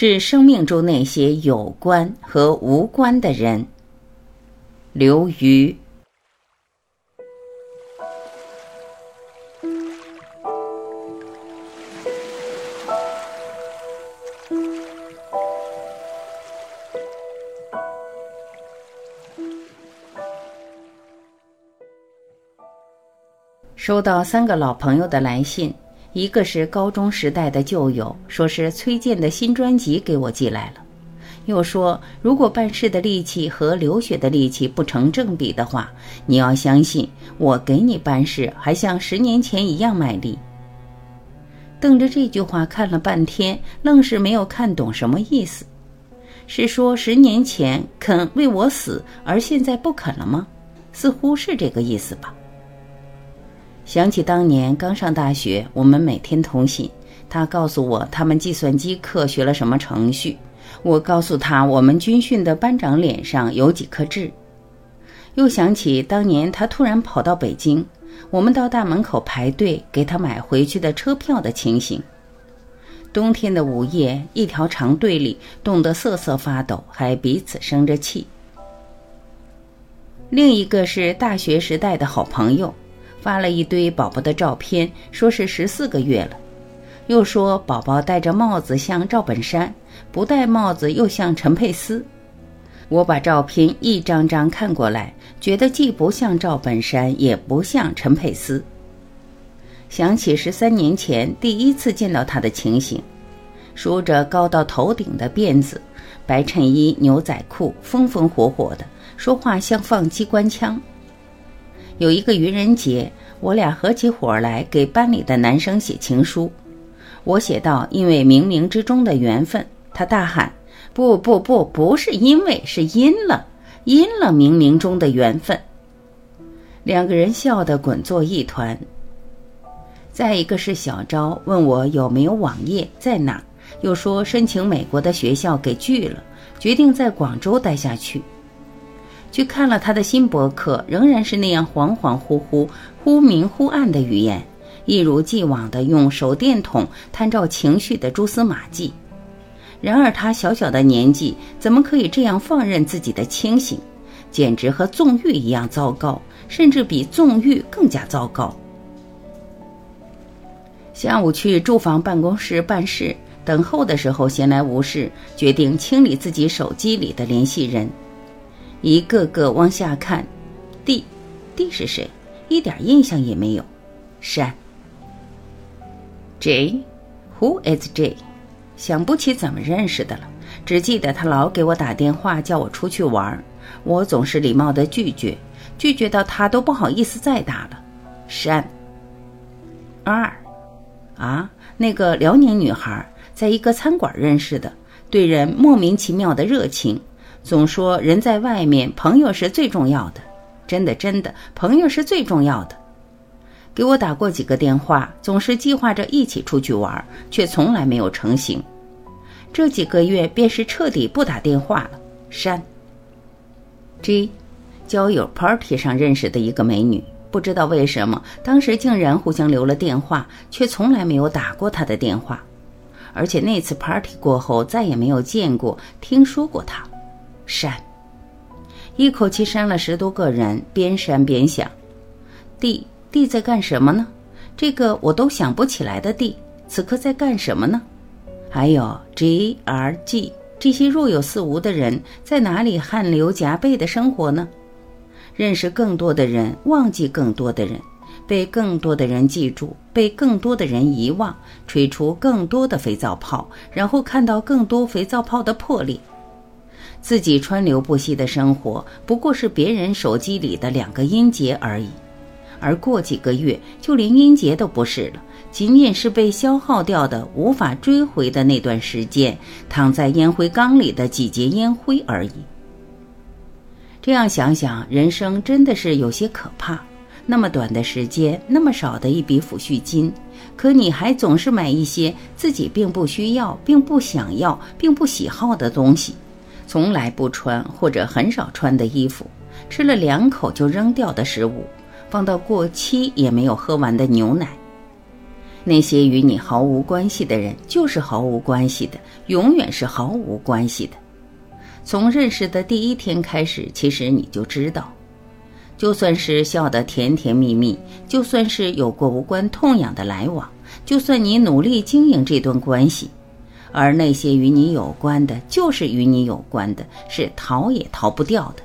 致生命中那些有关和无关的人。刘瑜。收到三个老朋友的来信。一个是高中时代的旧友，说是崔健的新专辑给我寄来了，又说如果办事的力气和流血的力气不成正比的话，你要相信我给你办事还像十年前一样卖力。瞪着这句话看了半天，愣是没有看懂什么意思，是说十年前肯为我死，而现在不肯了吗？似乎是这个意思吧。想起当年刚上大学，我们每天通信。他告诉我他们计算机课学了什么程序，我告诉他我们军训的班长脸上有几颗痣。又想起当年他突然跑到北京，我们到大门口排队给他买回去的车票的情形。冬天的午夜，一条长队里冻得瑟瑟发抖，还彼此生着气。另一个是大学时代的好朋友。发了一堆宝宝的照片，说是十四个月了，又说宝宝戴着帽子像赵本山，不戴帽子又像陈佩斯。我把照片一张张看过来，觉得既不像赵本山，也不像陈佩斯。想起十三年前第一次见到他的情形，梳着高到头顶的辫子，白衬衣牛仔裤，风风火火的，说话像放机关枪。有一个愚人节，我俩合起伙来给班里的男生写情书。我写道：“因为冥冥之中的缘分。”他大喊：“不不不，不是因为，是因了，因了冥冥中的缘分。”两个人笑得滚作一团。再一个是小昭问我有没有网页在哪儿，又说申请美国的学校给拒了，决定在广州待下去。去看了他的新博客，仍然是那样恍恍惚惚、忽明忽暗的语言，一如既往地用手电筒探照情绪的蛛丝马迹。然而他小小的年纪，怎么可以这样放任自己的清醒？简直和纵欲一样糟糕，甚至比纵欲更加糟糕。下午去住房办公室办事，等候的时候闲来无事，决定清理自己手机里的联系人。一个个往下看，D，D 是谁？一点印象也没有。山。J，Who is J？想不起怎么认识的了，只记得他老给我打电话叫我出去玩，我总是礼貌的拒绝，拒绝到他都不好意思再打了。山。二，啊，那个辽宁女孩，在一个餐馆认识的，对人莫名其妙的热情。总说人在外面，朋友是最重要的。真的，真的，朋友是最重要的。给我打过几个电话，总是计划着一起出去玩，却从来没有成行。这几个月便是彻底不打电话了。删。G，交友 party 上认识的一个美女，不知道为什么，当时竟然互相留了电话，却从来没有打过她的电话，而且那次 party 过后再也没有见过、听说过她。扇，一口气删了十多个人，边删边想地地在干什么呢？这个我都想不起来的地此刻在干什么呢？还有 G R G 这些若有似无的人，在哪里汗流浃背的生活呢？认识更多的人，忘记更多的人，被更多的人记住，被更多的人遗忘，吹出更多的肥皂泡，然后看到更多肥皂泡的破裂。自己川流不息的生活，不过是别人手机里的两个音节而已。而过几个月，就连音节都不是了，仅仅是被消耗掉的、无法追回的那段时间，躺在烟灰缸里的几节烟灰而已。这样想想，人生真的是有些可怕。那么短的时间，那么少的一笔抚恤金，可你还总是买一些自己并不需要、并不想要、并不喜好的东西。从来不穿或者很少穿的衣服，吃了两口就扔掉的食物，放到过期也没有喝完的牛奶。那些与你毫无关系的人，就是毫无关系的，永远是毫无关系的。从认识的第一天开始，其实你就知道，就算是笑得甜甜蜜蜜，就算是有过无关痛痒的来往，就算你努力经营这段关系，而那些与你有关的，就是与你有关的，是逃也逃不掉的。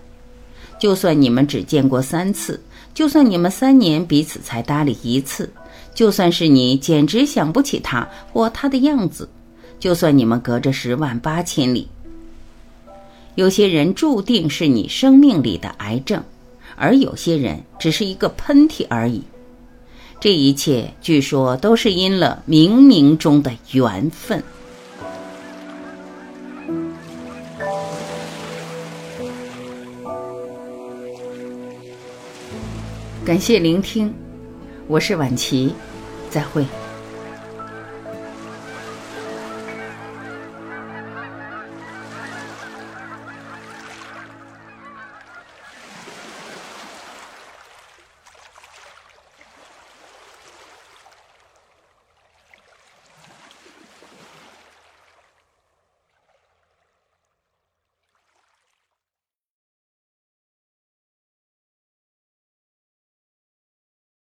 就算你们只见过三次，就算你们三年彼此才搭理一次。就算是你简直想不起他或他的样子，就算你们隔着十万八千里，有些人注定是你生命里的癌症，而有些人只是一个喷嚏而已。这一切据说都是因了冥冥中的缘分。感谢聆听。我是晚琪，再会。